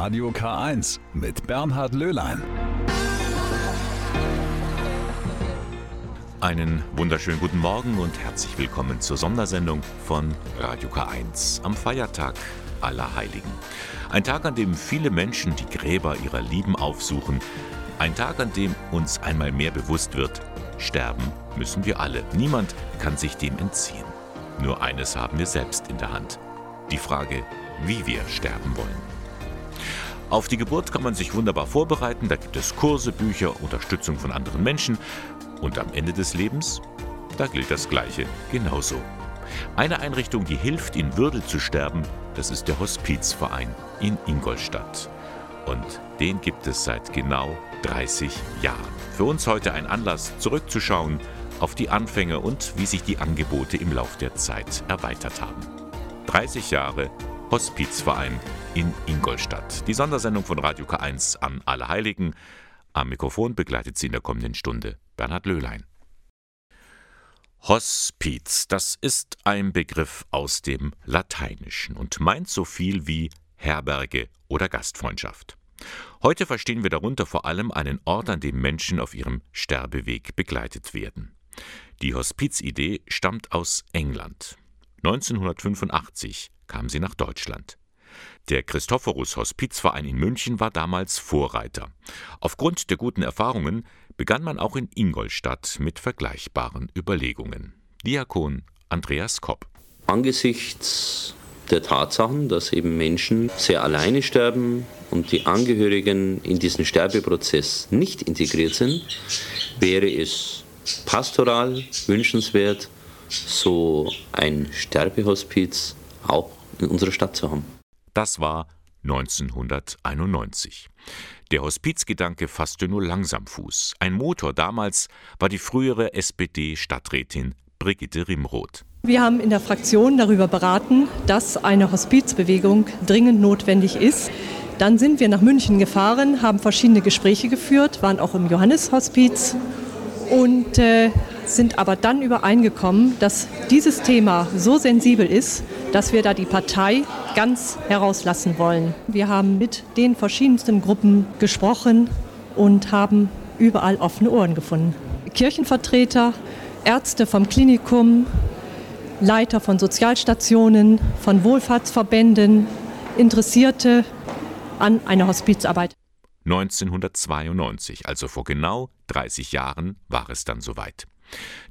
Radio K1 mit Bernhard Löhlein. Einen wunderschönen guten Morgen und herzlich willkommen zur Sondersendung von Radio K1 am Feiertag aller Heiligen. Ein Tag, an dem viele Menschen die Gräber ihrer Lieben aufsuchen. Ein Tag, an dem uns einmal mehr bewusst wird, sterben müssen wir alle. Niemand kann sich dem entziehen. Nur eines haben wir selbst in der Hand. Die Frage, wie wir sterben wollen. Auf die Geburt kann man sich wunderbar vorbereiten, da gibt es Kurse, Bücher, Unterstützung von anderen Menschen. Und am Ende des Lebens, da gilt das Gleiche genauso. Eine Einrichtung, die hilft, in Würde zu sterben, das ist der Hospizverein in Ingolstadt. Und den gibt es seit genau 30 Jahren. Für uns heute ein Anlass, zurückzuschauen auf die Anfänge und wie sich die Angebote im Lauf der Zeit erweitert haben. 30 Jahre Hospizverein in Ingolstadt. Die Sondersendung von Radio K1 an alle Heiligen. Am Mikrofon begleitet sie in der kommenden Stunde Bernhard Löhlein. Hospiz, das ist ein Begriff aus dem Lateinischen und meint so viel wie Herberge oder Gastfreundschaft. Heute verstehen wir darunter vor allem einen Ort, an dem Menschen auf ihrem Sterbeweg begleitet werden. Die Hospizidee stammt aus England. 1985 kam sie nach Deutschland. Der Christophorus Hospizverein in München war damals Vorreiter. Aufgrund der guten Erfahrungen begann man auch in Ingolstadt mit vergleichbaren Überlegungen. Diakon Andreas Kopp. Angesichts der Tatsachen, dass eben Menschen sehr alleine sterben und die Angehörigen in diesen Sterbeprozess nicht integriert sind, wäre es pastoral wünschenswert, so ein Sterbehospiz auch in unserer Stadt zu haben. Das war 1991. Der Hospizgedanke fasste nur langsam Fuß. Ein Motor damals war die frühere SPD-Stadträtin Brigitte Rimroth. Wir haben in der Fraktion darüber beraten, dass eine Hospizbewegung dringend notwendig ist. Dann sind wir nach München gefahren, haben verschiedene Gespräche geführt, waren auch im Johanneshospiz und äh, sind aber dann übereingekommen, dass dieses Thema so sensibel ist, dass wir da die Partei ganz herauslassen wollen. Wir haben mit den verschiedensten Gruppen gesprochen und haben überall offene Ohren gefunden. Kirchenvertreter, Ärzte vom Klinikum, Leiter von Sozialstationen, von Wohlfahrtsverbänden, Interessierte an einer Hospizarbeit. 1992, also vor genau 30 Jahren, war es dann soweit.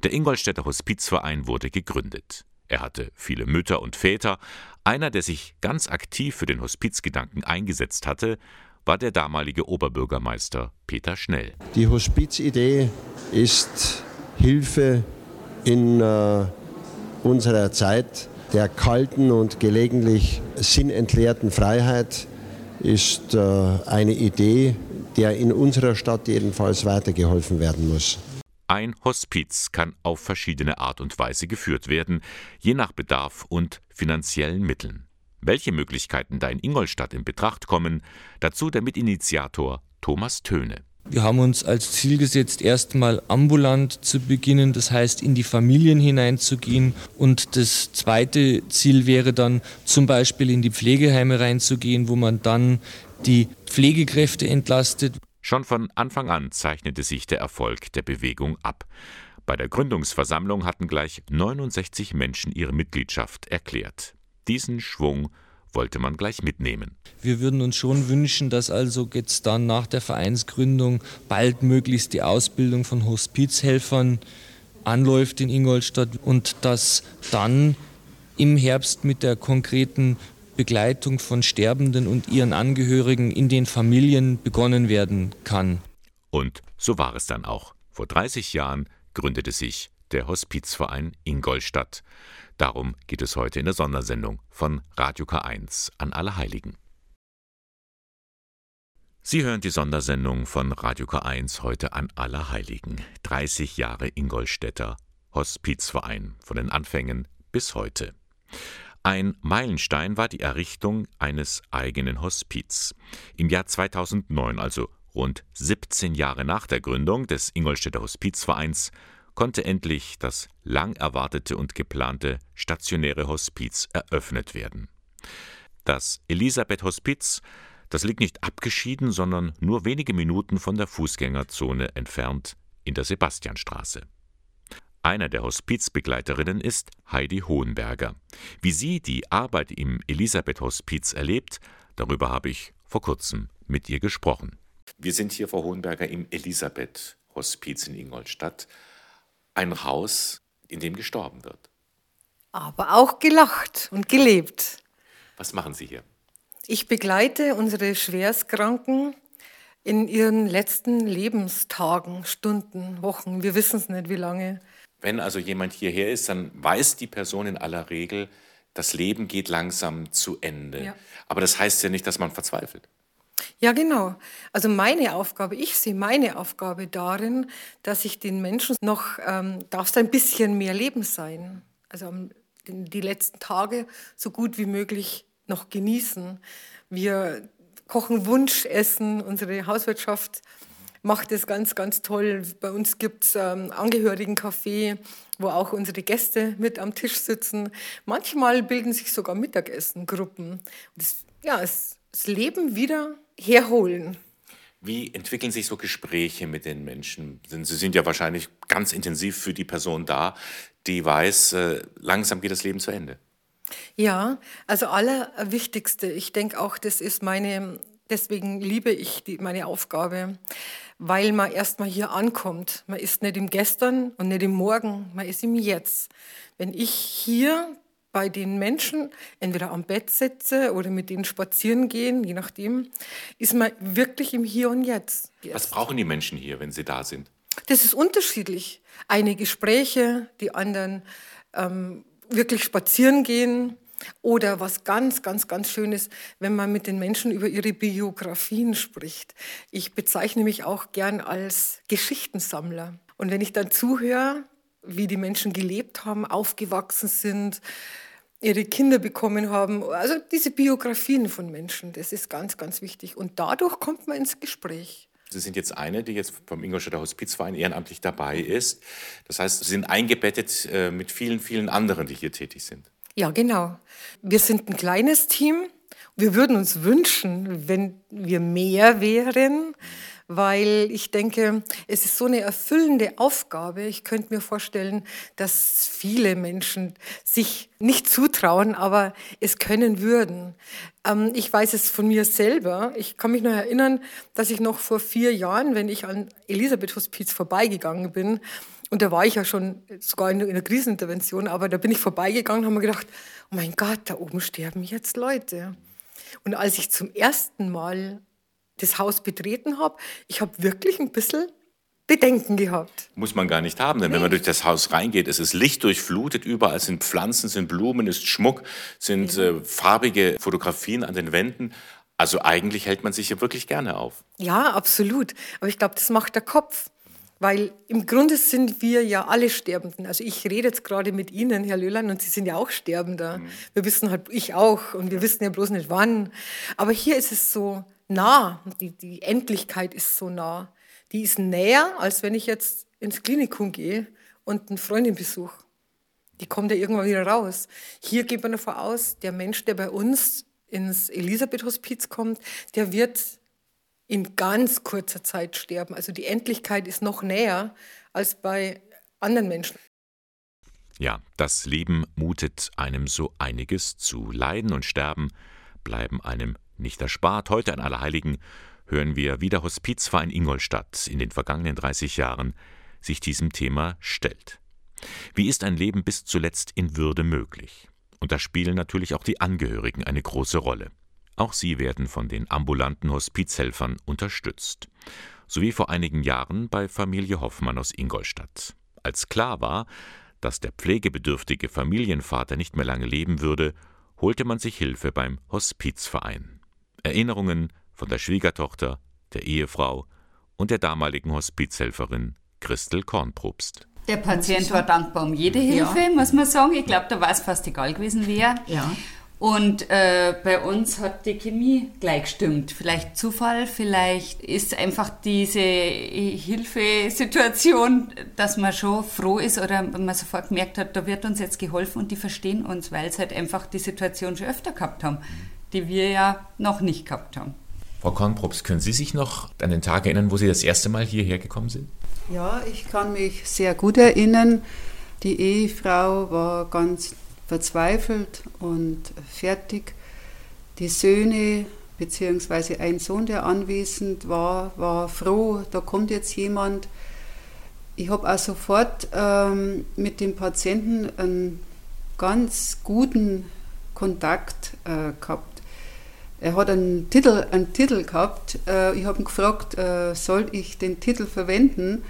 Der Ingolstädter Hospizverein wurde gegründet. Er hatte viele Mütter und Väter. Einer, der sich ganz aktiv für den Hospizgedanken eingesetzt hatte, war der damalige Oberbürgermeister Peter Schnell. Die Hospizidee ist Hilfe in äh, unserer Zeit der kalten und gelegentlich sinnentleerten Freiheit ist äh, eine Idee, der in unserer Stadt jedenfalls weitergeholfen werden muss. Ein Hospiz kann auf verschiedene Art und Weise geführt werden, je nach Bedarf und finanziellen Mitteln. Welche Möglichkeiten da in Ingolstadt in Betracht kommen, dazu der Mitinitiator Thomas Töne. Wir haben uns als Ziel gesetzt, erstmal ambulant zu beginnen, das heißt in die Familien hineinzugehen. Und das zweite Ziel wäre dann zum Beispiel in die Pflegeheime reinzugehen, wo man dann die Pflegekräfte entlastet. Schon von Anfang an zeichnete sich der Erfolg der Bewegung ab. Bei der Gründungsversammlung hatten gleich 69 Menschen ihre Mitgliedschaft erklärt. Diesen Schwung wollte man gleich mitnehmen. Wir würden uns schon wünschen, dass also jetzt dann nach der Vereinsgründung baldmöglichst die Ausbildung von Hospizhelfern anläuft in Ingolstadt und dass dann im Herbst mit der konkreten Begleitung von Sterbenden und ihren Angehörigen in den Familien begonnen werden kann. Und so war es dann auch. Vor 30 Jahren gründete sich der Hospizverein Ingolstadt. Darum geht es heute in der Sondersendung von Radio K1 an alle Heiligen. Sie hören die Sondersendung von Radio K1 heute an alle Heiligen. 30 Jahre Ingolstädter Hospizverein von den Anfängen bis heute. Ein Meilenstein war die Errichtung eines eigenen Hospiz. Im Jahr 2009, also rund 17 Jahre nach der Gründung des Ingolstädter Hospizvereins, konnte endlich das lang erwartete und geplante stationäre Hospiz eröffnet werden. Das Elisabeth Hospiz, Das liegt nicht abgeschieden, sondern nur wenige Minuten von der Fußgängerzone entfernt in der Sebastianstraße. Eine der Hospizbegleiterinnen ist Heidi Hohenberger. Wie sie die Arbeit im Elisabeth-Hospiz erlebt, darüber habe ich vor kurzem mit ihr gesprochen. Wir sind hier, Frau Hohenberger, im Elisabeth-Hospiz in Ingolstadt. Ein Haus, in dem gestorben wird. Aber auch gelacht und gelebt. Was machen Sie hier? Ich begleite unsere Schwerstkranken in ihren letzten Lebenstagen, Stunden, Wochen. Wir wissen es nicht, wie lange. Wenn also jemand hierher ist, dann weiß die Person in aller Regel, das Leben geht langsam zu Ende. Ja. Aber das heißt ja nicht, dass man verzweifelt. Ja, genau. Also meine Aufgabe, ich sehe meine Aufgabe darin, dass ich den Menschen noch, ähm, darf es ein bisschen mehr Leben sein. Also die letzten Tage so gut wie möglich noch genießen. Wir kochen Wunschessen, unsere Hauswirtschaft macht es ganz, ganz toll. Bei uns gibt es ähm, Angehörigencafé, wo auch unsere Gäste mit am Tisch sitzen. Manchmal bilden sich sogar Mittagessengruppen. Das, ja, das, das Leben wieder herholen. Wie entwickeln sich so Gespräche mit den Menschen? Sie sind ja wahrscheinlich ganz intensiv für die Person da, die weiß, äh, langsam geht das Leben zu Ende. Ja, also allerwichtigste, ich denke auch, das ist meine, deswegen liebe ich die, meine Aufgabe, weil man erstmal hier ankommt. Man ist nicht im Gestern und nicht im Morgen, man ist im Jetzt. Wenn ich hier bei den Menschen entweder am Bett sitze oder mit denen spazieren gehen, je nachdem, ist man wirklich im Hier und Jetzt. Was brauchen die Menschen hier, wenn sie da sind? Das ist unterschiedlich. Eine Gespräche, die anderen ähm, wirklich spazieren gehen. Oder was ganz, ganz, ganz schön ist, wenn man mit den Menschen über ihre Biografien spricht. Ich bezeichne mich auch gern als Geschichtensammler. Und wenn ich dann zuhöre, wie die Menschen gelebt haben, aufgewachsen sind, ihre Kinder bekommen haben, also diese Biografien von Menschen, das ist ganz, ganz wichtig. Und dadurch kommt man ins Gespräch. Sie sind jetzt eine, die jetzt vom Ingolstädter Hospizverein ehrenamtlich dabei ist. Das heißt, Sie sind eingebettet äh, mit vielen, vielen anderen, die hier tätig sind. Ja, genau. Wir sind ein kleines Team. Wir würden uns wünschen, wenn wir mehr wären weil ich denke, es ist so eine erfüllende Aufgabe. Ich könnte mir vorstellen, dass viele Menschen sich nicht zutrauen, aber es können würden. Ähm, ich weiß es von mir selber. Ich kann mich noch erinnern, dass ich noch vor vier Jahren, wenn ich an Elisabeth Hospiz vorbeigegangen bin, und da war ich ja schon sogar in einer Krisenintervention, aber da bin ich vorbeigegangen und habe mir gedacht, oh mein Gott, da oben sterben jetzt Leute. Und als ich zum ersten Mal das Haus betreten habe, ich habe wirklich ein bisschen Bedenken gehabt. Muss man gar nicht haben, denn nee. wenn man durch das Haus reingeht, es ist lichtdurchflutet, überall sind Pflanzen, sind Blumen, ist Schmuck, sind ja. äh, farbige Fotografien an den Wänden. Also eigentlich hält man sich hier wirklich gerne auf. Ja, absolut. Aber ich glaube, das macht der Kopf. Weil im Grunde sind wir ja alle Sterbenden. Also ich rede jetzt gerade mit Ihnen, Herr Löhlein, und Sie sind ja auch Sterbender. Mhm. Wir wissen halt, ich auch, und wir wissen ja bloß nicht wann. Aber hier ist es so, nah. Die, die Endlichkeit ist so nah. Die ist näher, als wenn ich jetzt ins Klinikum gehe und eine Freundin besuche. Die kommt ja irgendwann wieder raus. Hier geht man davon aus, der Mensch, der bei uns ins Elisabeth-Hospiz kommt, der wird in ganz kurzer Zeit sterben. Also die Endlichkeit ist noch näher als bei anderen Menschen. Ja, das Leben mutet einem so einiges zu. Leiden und Sterben bleiben einem nicht erspart. Heute an Allerheiligen hören wir, wie der Hospizverein Ingolstadt in den vergangenen 30 Jahren sich diesem Thema stellt. Wie ist ein Leben bis zuletzt in Würde möglich? Und da spielen natürlich auch die Angehörigen eine große Rolle. Auch sie werden von den ambulanten Hospizhelfern unterstützt. So wie vor einigen Jahren bei Familie Hoffmann aus Ingolstadt. Als klar war, dass der pflegebedürftige Familienvater nicht mehr lange leben würde, holte man sich Hilfe beim Hospizverein. Erinnerungen von der Schwiegertochter, der Ehefrau und der damaligen Hospizhelferin Christel Kornprobst. Der Patient war dankbar um jede Hilfe, ja. muss man sagen. Ich glaube, da war es fast egal gewesen, wer. Ja. Und äh, bei uns hat die Chemie gleich gestimmt. Vielleicht Zufall, vielleicht ist einfach diese Hilfesituation, dass man schon froh ist oder man sofort gemerkt hat, da wird uns jetzt geholfen und die verstehen uns, weil sie halt einfach die Situation schon öfter gehabt haben die wir ja noch nicht gehabt haben. Frau Kornprops, können Sie sich noch an den Tag erinnern, wo Sie das erste Mal hierher gekommen sind? Ja, ich kann mich sehr gut erinnern. Die Ehefrau war ganz verzweifelt und fertig. Die Söhne, beziehungsweise ein Sohn, der anwesend war, war froh, da kommt jetzt jemand. Ich habe auch sofort ähm, mit dem Patienten einen ganz guten Kontakt äh, gehabt. Er hat einen Titel, einen Titel gehabt. Äh, ich habe ihn gefragt, äh, soll ich den Titel verwenden?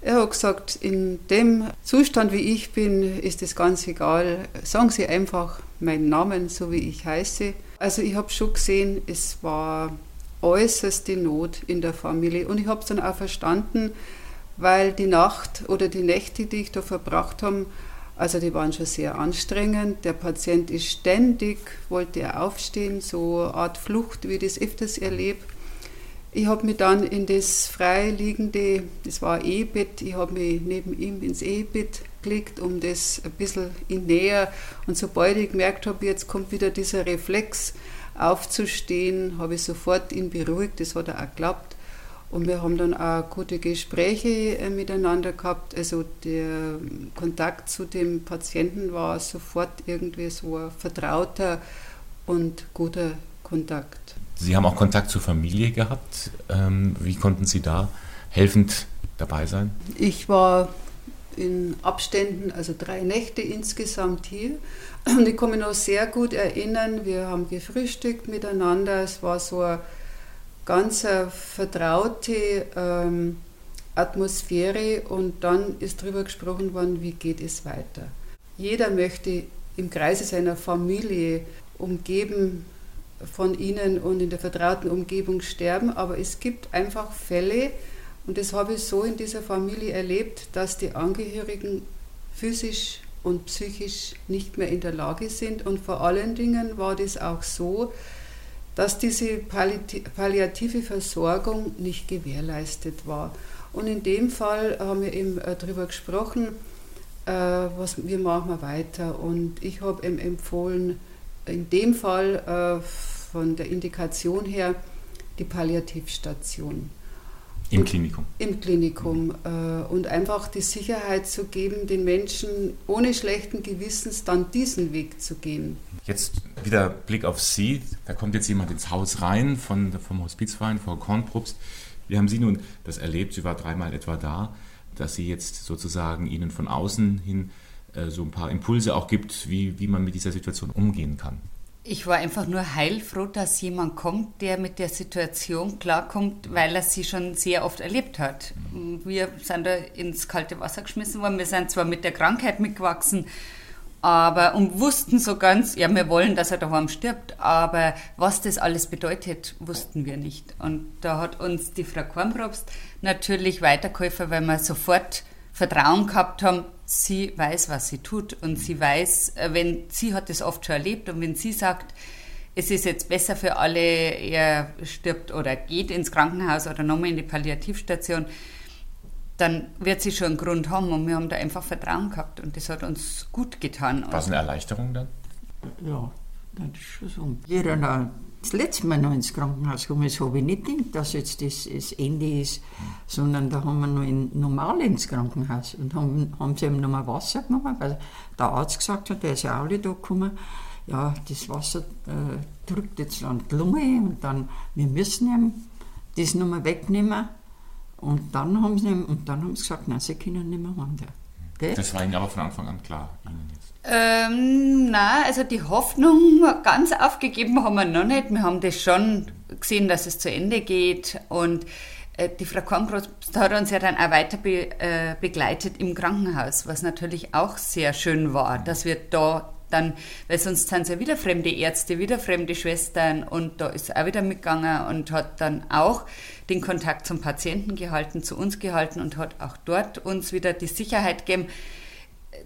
Er hat gesagt, in dem Zustand, wie ich bin, ist es ganz egal. Sagen Sie einfach meinen Namen, so wie ich heiße. Also ich habe schon gesehen, es war äußerste Not in der Familie. Und ich habe es dann auch verstanden, weil die Nacht oder die Nächte, die ich da verbracht habe, also die waren schon sehr anstrengend. Der Patient ist ständig, wollte er aufstehen, so eine Art Flucht, wie ich das öfters erlebe. Ich habe mich dann in das freiliegende, das war Ehebett, ich habe mich neben ihm ins Ehebett gelegt, um das ein bisschen in näher. Und sobald ich gemerkt habe, jetzt kommt wieder dieser Reflex aufzustehen, habe ich sofort ihn beruhigt, das hat er auch geklappt. Und wir haben dann auch gute Gespräche äh, miteinander gehabt. Also der Kontakt zu dem Patienten war sofort irgendwie so ein vertrauter und guter Kontakt. Sie haben auch Kontakt zur Familie gehabt. Ähm, wie konnten Sie da helfend dabei sein? Ich war in Abständen, also drei Nächte insgesamt hier. Und ich kann mich noch sehr gut erinnern, wir haben gefrühstückt miteinander. Es war so eine ganz vertraute ähm, Atmosphäre und dann ist darüber gesprochen worden, wie geht es weiter. Jeder möchte im Kreise seiner Familie umgeben von ihnen und in der vertrauten Umgebung sterben, aber es gibt einfach Fälle, und das habe ich so in dieser Familie erlebt, dass die Angehörigen physisch und psychisch nicht mehr in der Lage sind. Und vor allen Dingen war das auch so, dass diese palliative Versorgung nicht gewährleistet war. Und in dem Fall haben wir eben äh, darüber gesprochen, äh, was, wie machen wir weiter. Und ich habe ihm empfohlen, in dem Fall äh, von der Indikation her, die Palliativstation. Im Klinikum. Im Klinikum. Mhm. Und einfach die Sicherheit zu geben, den Menschen ohne schlechten Gewissens dann diesen Weg zu gehen. Jetzt wieder Blick auf Sie. Da kommt jetzt jemand ins Haus rein von, vom Hospizverein, Frau Kornprobst. Wie haben Sie nun das erlebt? Sie war dreimal etwa da, dass sie jetzt sozusagen Ihnen von außen hin äh, so ein paar Impulse auch gibt, wie, wie man mit dieser Situation umgehen kann. Ich war einfach nur heilfroh, dass jemand kommt, der mit der Situation klarkommt, weil er sie schon sehr oft erlebt hat. Wir sind da ins kalte Wasser geschmissen worden. Wir sind zwar mit der Krankheit mitgewachsen, aber und wussten so ganz, ja, wir wollen, dass er daheim stirbt, aber was das alles bedeutet, wussten wir nicht. Und da hat uns die Frau Kornprobst natürlich weitergeholfen, weil wir sofort Vertrauen gehabt haben, sie weiß, was sie tut und sie weiß, äh, wenn sie hat das oft schon erlebt und wenn sie sagt, es ist jetzt besser für alle, er stirbt oder geht ins Krankenhaus oder nochmal in die Palliativstation, dann wird sie schon einen Grund haben und wir haben da einfach Vertrauen gehabt und das hat uns gut getan. War es eine Erleichterung dann? Ja, das ist schon so. Jeder das letzte Mal noch ins Krankenhaus gekommen ist, habe ich nicht gedacht, dass jetzt das, das Ende ist, sondern da haben wir noch in, normal ins Krankenhaus und haben, haben sie ihm nochmal Wasser genommen, weil der Arzt gesagt hat, der ist ja auch nicht da gekommen, ja, das Wasser äh, drückt jetzt an die Lunge und dann, wir müssen ihm das nochmal wegnehmen und dann haben sie, und dann haben sie gesagt, nein, sie können nicht mehr wandern. Gell? Das war Ihnen aber von Anfang an klar, Ihnen jetzt? Ähm, nein, also die Hoffnung ganz aufgegeben haben wir noch nicht. Wir haben das schon gesehen, dass es zu Ende geht und äh, die Frau Kornbrust hat uns ja dann auch weiter be, äh, begleitet im Krankenhaus, was natürlich auch sehr schön war, dass wir da dann, weil sonst sind es ja wieder fremde Ärzte, wieder fremde Schwestern und da ist er auch wieder mitgegangen und hat dann auch den Kontakt zum Patienten gehalten, zu uns gehalten und hat auch dort uns wieder die Sicherheit gegeben,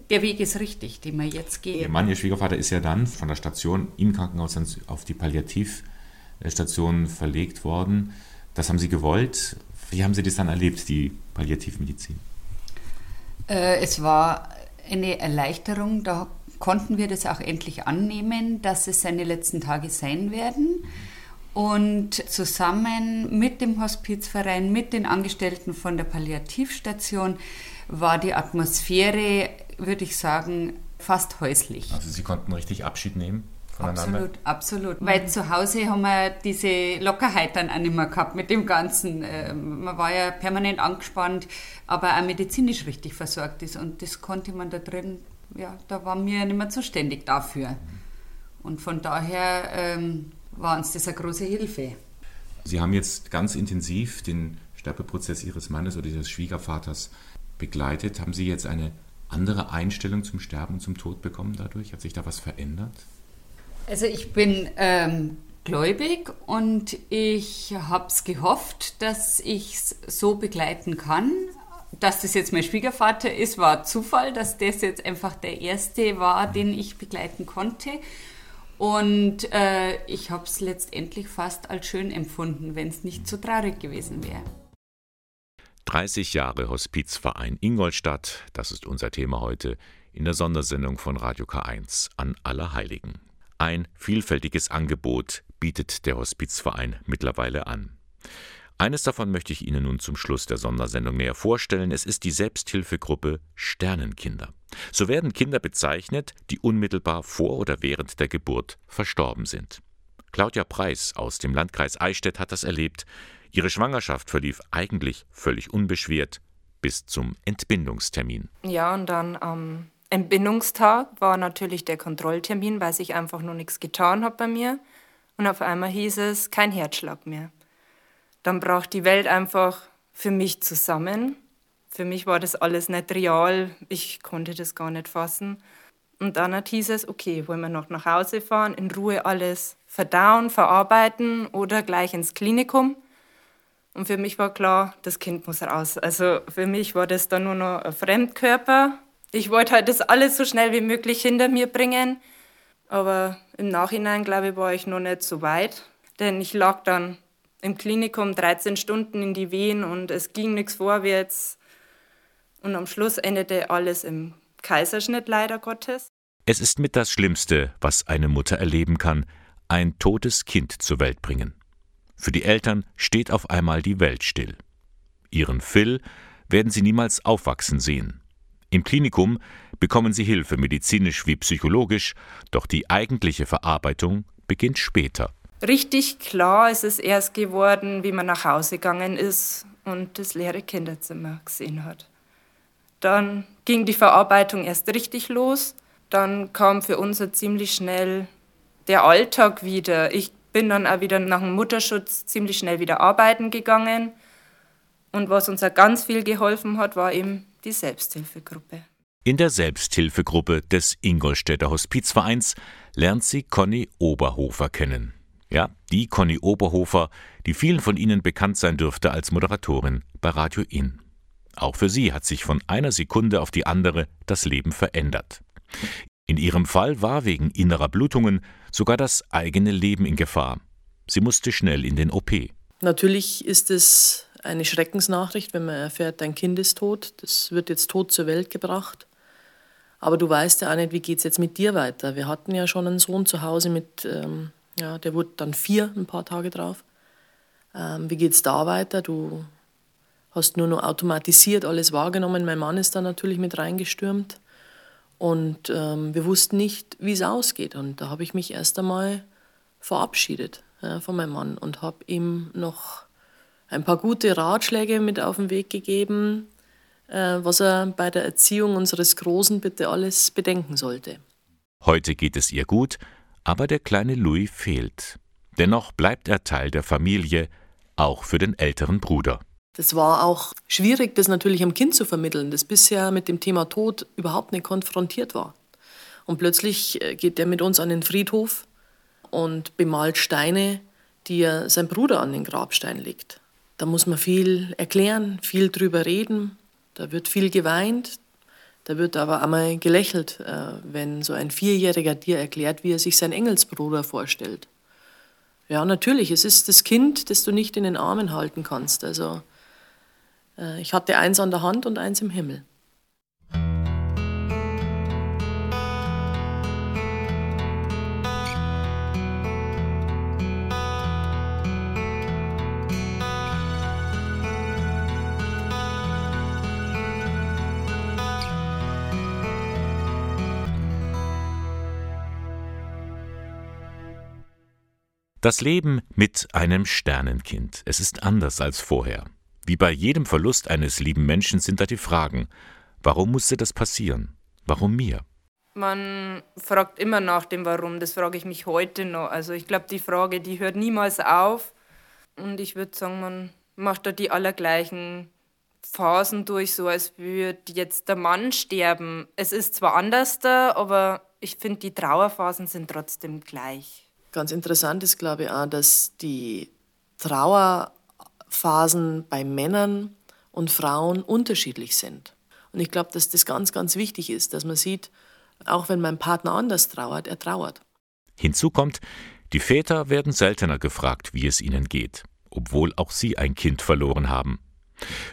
der Weg ist richtig, den wir jetzt gehen. Ihr Mann, Ihr Schwiegervater, ist ja dann von der Station im Krankenhaus auf die Palliativstation verlegt worden. Das haben Sie gewollt. Wie haben Sie das dann erlebt, die Palliativmedizin? Äh, es war eine Erleichterung. Da konnten wir das auch endlich annehmen, dass es seine letzten Tage sein werden. Und zusammen mit dem Hospizverein, mit den Angestellten von der Palliativstation war die Atmosphäre, würde ich sagen, fast häuslich. Also Sie konnten richtig Abschied nehmen? voneinander? Absolut, absolut. Weil zu Hause haben wir diese Lockerheit dann auch nicht mehr gehabt mit dem Ganzen. Ähm, man war ja permanent angespannt, aber auch medizinisch richtig versorgt ist. Und das konnte man da drin, ja, da waren wir nicht mehr zuständig dafür. Und von daher ähm, war uns das eine große Hilfe. Sie haben jetzt ganz intensiv den Sterbeprozess Ihres Mannes oder Ihres Schwiegervaters begleitet. Haben Sie jetzt eine andere Einstellung zum Sterben und zum Tod bekommen dadurch? Hat sich da was verändert? Also ich bin ähm, gläubig und ich habe es gehofft, dass ich es so begleiten kann. Dass das jetzt mein Schwiegervater ist, war Zufall, dass das jetzt einfach der erste war, den ich begleiten konnte. Und äh, ich habe es letztendlich fast als schön empfunden, wenn es nicht so traurig gewesen wäre. 30 Jahre Hospizverein Ingolstadt, das ist unser Thema heute in der Sondersendung von Radio K1 an Allerheiligen. Ein vielfältiges Angebot bietet der Hospizverein mittlerweile an. Eines davon möchte ich Ihnen nun zum Schluss der Sondersendung näher vorstellen. Es ist die Selbsthilfegruppe Sternenkinder. So werden Kinder bezeichnet, die unmittelbar vor oder während der Geburt verstorben sind. Claudia Preis aus dem Landkreis Eichstätt hat das erlebt. Ihre Schwangerschaft verlief eigentlich völlig unbeschwert bis zum Entbindungstermin. Ja, und dann am Entbindungstag war natürlich der Kontrolltermin, weil sich einfach noch nichts getan hat bei mir. Und auf einmal hieß es, kein Herzschlag mehr. Dann brach die Welt einfach für mich zusammen. Für mich war das alles nicht real. Ich konnte das gar nicht fassen. Und dann hieß es, okay, wollen wir noch nach Hause fahren, in Ruhe alles verdauen, verarbeiten oder gleich ins Klinikum. Und für mich war klar, das Kind muss raus. Also für mich war das dann nur noch ein Fremdkörper, ich wollte halt das alles so schnell wie möglich hinter mir bringen. Aber im Nachhinein, glaube ich, war ich noch nicht so weit. Denn ich lag dann im Klinikum 13 Stunden in die Wehen und es ging nichts vorwärts. Und am Schluss endete alles im Kaiserschnitt, leider Gottes. Es ist mit das Schlimmste, was eine Mutter erleben kann, ein totes Kind zur Welt bringen. Für die Eltern steht auf einmal die Welt still. Ihren Phil werden sie niemals aufwachsen sehen. Im Klinikum bekommen sie Hilfe, medizinisch wie psychologisch, doch die eigentliche Verarbeitung beginnt später. Richtig klar ist es erst geworden, wie man nach Hause gegangen ist und das leere Kinderzimmer gesehen hat. Dann ging die Verarbeitung erst richtig los. Dann kam für uns ziemlich schnell der Alltag wieder. Ich bin dann auch wieder nach dem Mutterschutz ziemlich schnell wieder arbeiten gegangen. Und was uns auch ganz viel geholfen hat, war eben die Selbsthilfegruppe. In der Selbsthilfegruppe des Ingolstädter Hospizvereins lernt sie Conny Oberhofer kennen. Ja, die Conny Oberhofer, die vielen von Ihnen bekannt sein dürfte als Moderatorin bei Radio In. Auch für sie hat sich von einer Sekunde auf die andere das Leben verändert. In ihrem Fall war wegen innerer Blutungen sogar das eigene Leben in Gefahr. Sie musste schnell in den OP. Natürlich ist es eine Schreckensnachricht, wenn man erfährt, dein Kind ist tot, das wird jetzt tot zur Welt gebracht. Aber du weißt ja auch nicht, wie geht es jetzt mit dir weiter. Wir hatten ja schon einen Sohn zu Hause mit, ähm, ja, der wurde dann vier ein paar Tage drauf. Ähm, wie es da weiter? Du hast nur noch automatisiert alles wahrgenommen. Mein Mann ist da natürlich mit reingestürmt. Und ähm, wir wussten nicht, wie es ausgeht. Und da habe ich mich erst einmal verabschiedet ja, von meinem Mann und habe ihm noch ein paar gute Ratschläge mit auf den Weg gegeben, äh, was er bei der Erziehung unseres Großen bitte alles bedenken sollte. Heute geht es ihr gut, aber der kleine Louis fehlt. Dennoch bleibt er Teil der Familie, auch für den älteren Bruder. Das war auch schwierig, das natürlich am Kind zu vermitteln, das bisher mit dem Thema Tod überhaupt nicht konfrontiert war. Und plötzlich äh, geht er mit uns an den Friedhof und bemalt Steine, die er sein Bruder an den Grabstein legt. Da muss man viel erklären, viel drüber reden. Da wird viel geweint. Da wird aber einmal gelächelt, äh, wenn so ein Vierjähriger dir erklärt, wie er sich seinen Engelsbruder vorstellt. Ja, natürlich, es ist das Kind, das du nicht in den Armen halten kannst. Also, äh, ich hatte eins an der Hand und eins im Himmel. Das Leben mit einem Sternenkind. Es ist anders als vorher. Wie bei jedem Verlust eines lieben Menschen sind da die Fragen. Warum musste das passieren? Warum mir? Man fragt immer nach dem Warum. Das frage ich mich heute noch. Also ich glaube, die Frage, die hört niemals auf. Und ich würde sagen, man macht da die allergleichen Phasen durch, so als würde jetzt der Mann sterben. Es ist zwar anders da, aber ich finde, die Trauerphasen sind trotzdem gleich. Ganz interessant ist, glaube ich, auch, dass die Trauerphasen bei Männern und Frauen unterschiedlich sind. Und ich glaube, dass das ganz, ganz wichtig ist, dass man sieht, auch wenn mein Partner anders trauert, er trauert. Hinzu kommt, die Väter werden seltener gefragt, wie es ihnen geht, obwohl auch sie ein Kind verloren haben.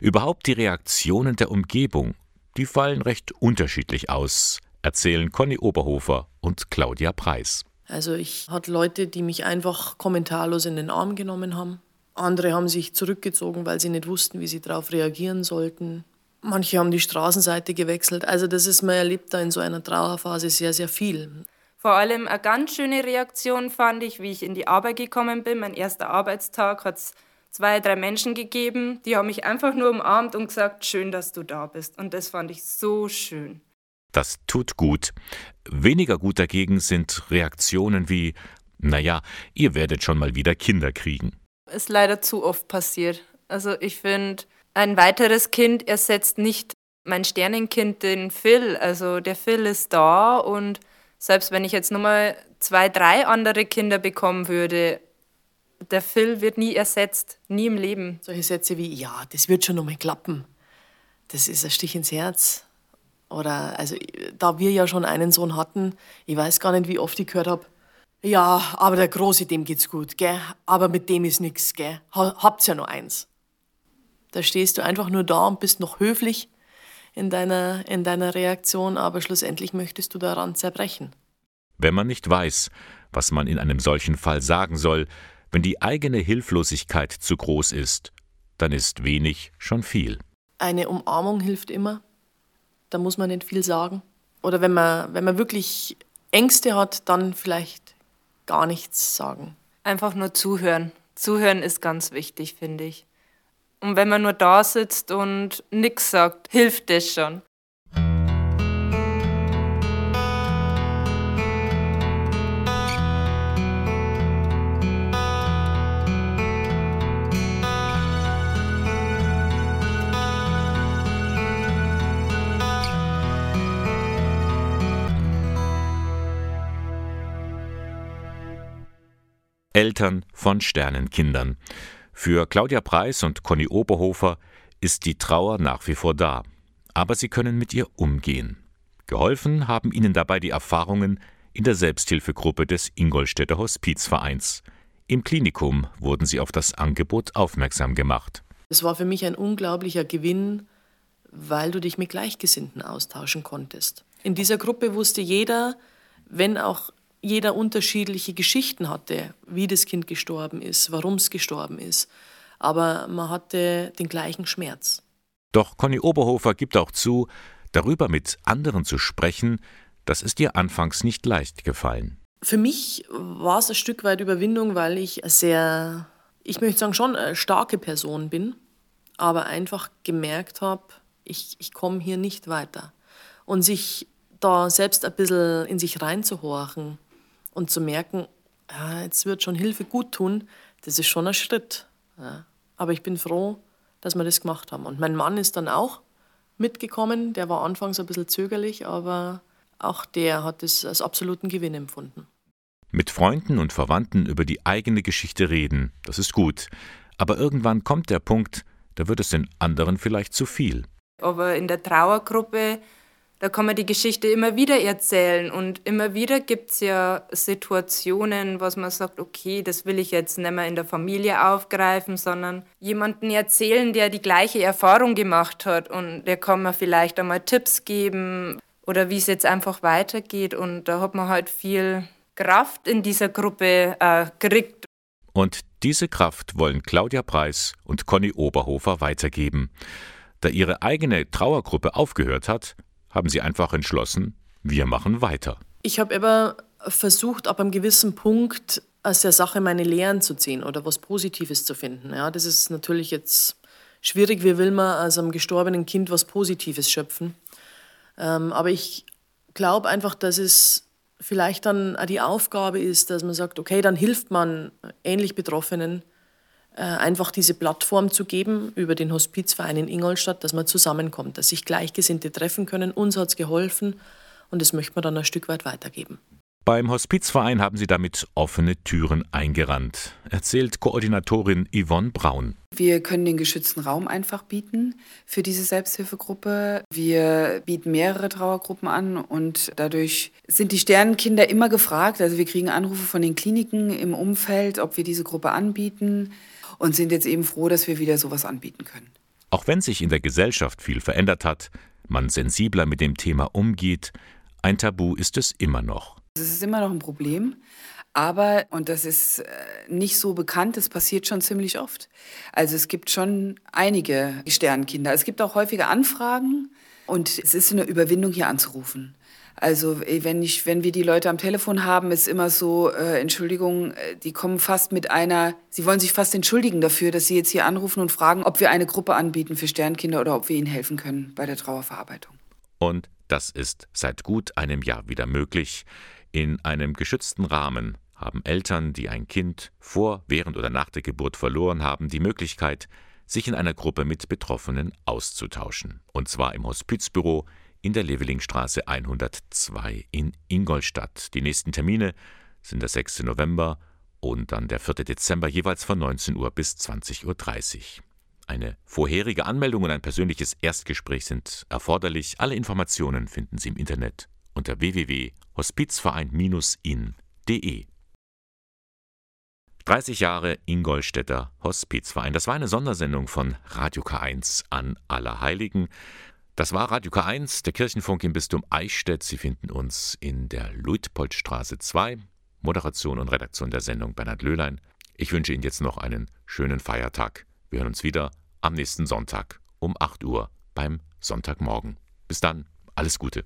Überhaupt die Reaktionen der Umgebung, die fallen recht unterschiedlich aus, erzählen Conny Oberhofer und Claudia Preis. Also ich hatte Leute, die mich einfach kommentarlos in den Arm genommen haben. Andere haben sich zurückgezogen, weil sie nicht wussten, wie sie darauf reagieren sollten. Manche haben die Straßenseite gewechselt. Also das ist, man erlebt da in so einer Trauerphase sehr, sehr viel. Vor allem eine ganz schöne Reaktion fand ich, wie ich in die Arbeit gekommen bin. Mein erster Arbeitstag hat es zwei, drei Menschen gegeben, die haben mich einfach nur umarmt und gesagt, schön, dass du da bist. Und das fand ich so schön. Das tut gut. Weniger gut dagegen sind Reaktionen wie, naja, ihr werdet schon mal wieder Kinder kriegen. Ist leider zu oft passiert. Also ich finde, ein weiteres Kind ersetzt nicht mein Sternenkind, den Phil. Also der Phil ist da und selbst wenn ich jetzt nochmal zwei, drei andere Kinder bekommen würde, der Phil wird nie ersetzt, nie im Leben. Solche Sätze wie, ja, das wird schon nochmal klappen. Das ist ein Stich ins Herz. Oder, also, da wir ja schon einen Sohn hatten, ich weiß gar nicht, wie oft ich gehört habe, ja, aber der Große, dem geht's gut, gell? Aber mit dem ist nix, gell? Habt's ja nur eins. Da stehst du einfach nur da und bist noch höflich in deiner, in deiner Reaktion, aber schlussendlich möchtest du daran zerbrechen. Wenn man nicht weiß, was man in einem solchen Fall sagen soll, wenn die eigene Hilflosigkeit zu groß ist, dann ist wenig schon viel. Eine Umarmung hilft immer da muss man nicht viel sagen. Oder wenn man, wenn man wirklich Ängste hat, dann vielleicht gar nichts sagen. Einfach nur zuhören. Zuhören ist ganz wichtig, finde ich. Und wenn man nur da sitzt und nichts sagt, hilft das schon. Eltern von Sternenkindern. Für Claudia Preis und Conny Oberhofer ist die Trauer nach wie vor da, aber sie können mit ihr umgehen. Geholfen haben ihnen dabei die Erfahrungen in der Selbsthilfegruppe des Ingolstädter Hospizvereins. Im Klinikum wurden sie auf das Angebot aufmerksam gemacht. Es war für mich ein unglaublicher Gewinn, weil du dich mit Gleichgesinnten austauschen konntest. In dieser Gruppe wusste jeder, wenn auch jeder unterschiedliche Geschichten hatte, wie das Kind gestorben ist, warum es gestorben ist. Aber man hatte den gleichen Schmerz. Doch Conny Oberhofer gibt auch zu, darüber mit anderen zu sprechen, das ist ihr anfangs nicht leicht gefallen. Für mich war es ein Stück weit Überwindung, weil ich sehr, ich möchte sagen, schon eine starke Person bin, aber einfach gemerkt habe, ich, ich komme hier nicht weiter. Und sich da selbst ein bisschen in sich reinzuhorchen und zu merken, ja, jetzt wird schon Hilfe gut tun, das ist schon ein Schritt. Ja. Aber ich bin froh, dass wir das gemacht haben. Und mein Mann ist dann auch mitgekommen. Der war anfangs ein bisschen zögerlich, aber auch der hat es als absoluten Gewinn empfunden. Mit Freunden und Verwandten über die eigene Geschichte reden, das ist gut. Aber irgendwann kommt der Punkt, da wird es den anderen vielleicht zu viel. Aber in der Trauergruppe da kann man die Geschichte immer wieder erzählen und immer wieder gibt es ja Situationen, was man sagt, okay, das will ich jetzt nicht mehr in der Familie aufgreifen, sondern jemanden erzählen, der die gleiche Erfahrung gemacht hat und der kann mir vielleicht einmal Tipps geben oder wie es jetzt einfach weitergeht und da hat man halt viel Kraft in dieser Gruppe äh, gekriegt. Und diese Kraft wollen Claudia Preis und Conny Oberhofer weitergeben. Da ihre eigene Trauergruppe aufgehört hat, haben sie einfach entschlossen, wir machen weiter. Ich habe immer versucht, ab einem gewissen Punkt aus der Sache meine Lehren zu ziehen oder was Positives zu finden. Ja, das ist natürlich jetzt schwierig. Wie will man aus einem gestorbenen Kind was Positives schöpfen? Ähm, aber ich glaube einfach, dass es vielleicht dann auch die Aufgabe ist, dass man sagt, okay, dann hilft man ähnlich Betroffenen, einfach diese Plattform zu geben über den Hospizverein in Ingolstadt, dass man zusammenkommt, dass sich Gleichgesinnte treffen können. Uns hat es geholfen und das möchte man dann ein Stück weit weitergeben. Beim Hospizverein haben sie damit offene Türen eingerannt, erzählt Koordinatorin Yvonne Braun. Wir können den geschützten Raum einfach bieten für diese Selbsthilfegruppe. Wir bieten mehrere Trauergruppen an und dadurch sind die Sternenkinder immer gefragt. Also wir kriegen Anrufe von den Kliniken im Umfeld, ob wir diese Gruppe anbieten und sind jetzt eben froh, dass wir wieder sowas anbieten können. Auch wenn sich in der Gesellschaft viel verändert hat, man sensibler mit dem Thema umgeht, ein Tabu ist es immer noch. Es ist immer noch ein Problem. Aber, und das ist äh, nicht so bekannt, das passiert schon ziemlich oft. Also es gibt schon einige Sternenkinder. Es gibt auch häufige Anfragen und es ist eine Überwindung, hier anzurufen. Also äh, wenn, ich, wenn wir die Leute am Telefon haben, ist immer so, äh, Entschuldigung, äh, die kommen fast mit einer, sie wollen sich fast entschuldigen dafür, dass sie jetzt hier anrufen und fragen, ob wir eine Gruppe anbieten für Sternkinder oder ob wir ihnen helfen können bei der Trauerverarbeitung. Und das ist seit gut einem Jahr wieder möglich. In einem geschützten Rahmen haben Eltern, die ein Kind vor, während oder nach der Geburt verloren haben, die Möglichkeit, sich in einer Gruppe mit Betroffenen auszutauschen. Und zwar im Hospizbüro in der Levelingstraße 102 in Ingolstadt. Die nächsten Termine sind der 6. November und dann der 4. Dezember jeweils von 19 Uhr bis 20.30 Uhr. Eine vorherige Anmeldung und ein persönliches Erstgespräch sind erforderlich. Alle Informationen finden Sie im Internet unter www.hospizverein-in.de. 30 Jahre Ingolstädter Hospizverein. Das war eine Sondersendung von Radio K1 an Allerheiligen. Das war Radio K1, der Kirchenfunk im Bistum Eichstätt. Sie finden uns in der Luitpoldstraße 2. Moderation und Redaktion der Sendung Bernhard Löhlein. Ich wünsche Ihnen jetzt noch einen schönen Feiertag. Wir hören uns wieder am nächsten Sonntag um 8 Uhr beim Sonntagmorgen. Bis dann, alles Gute.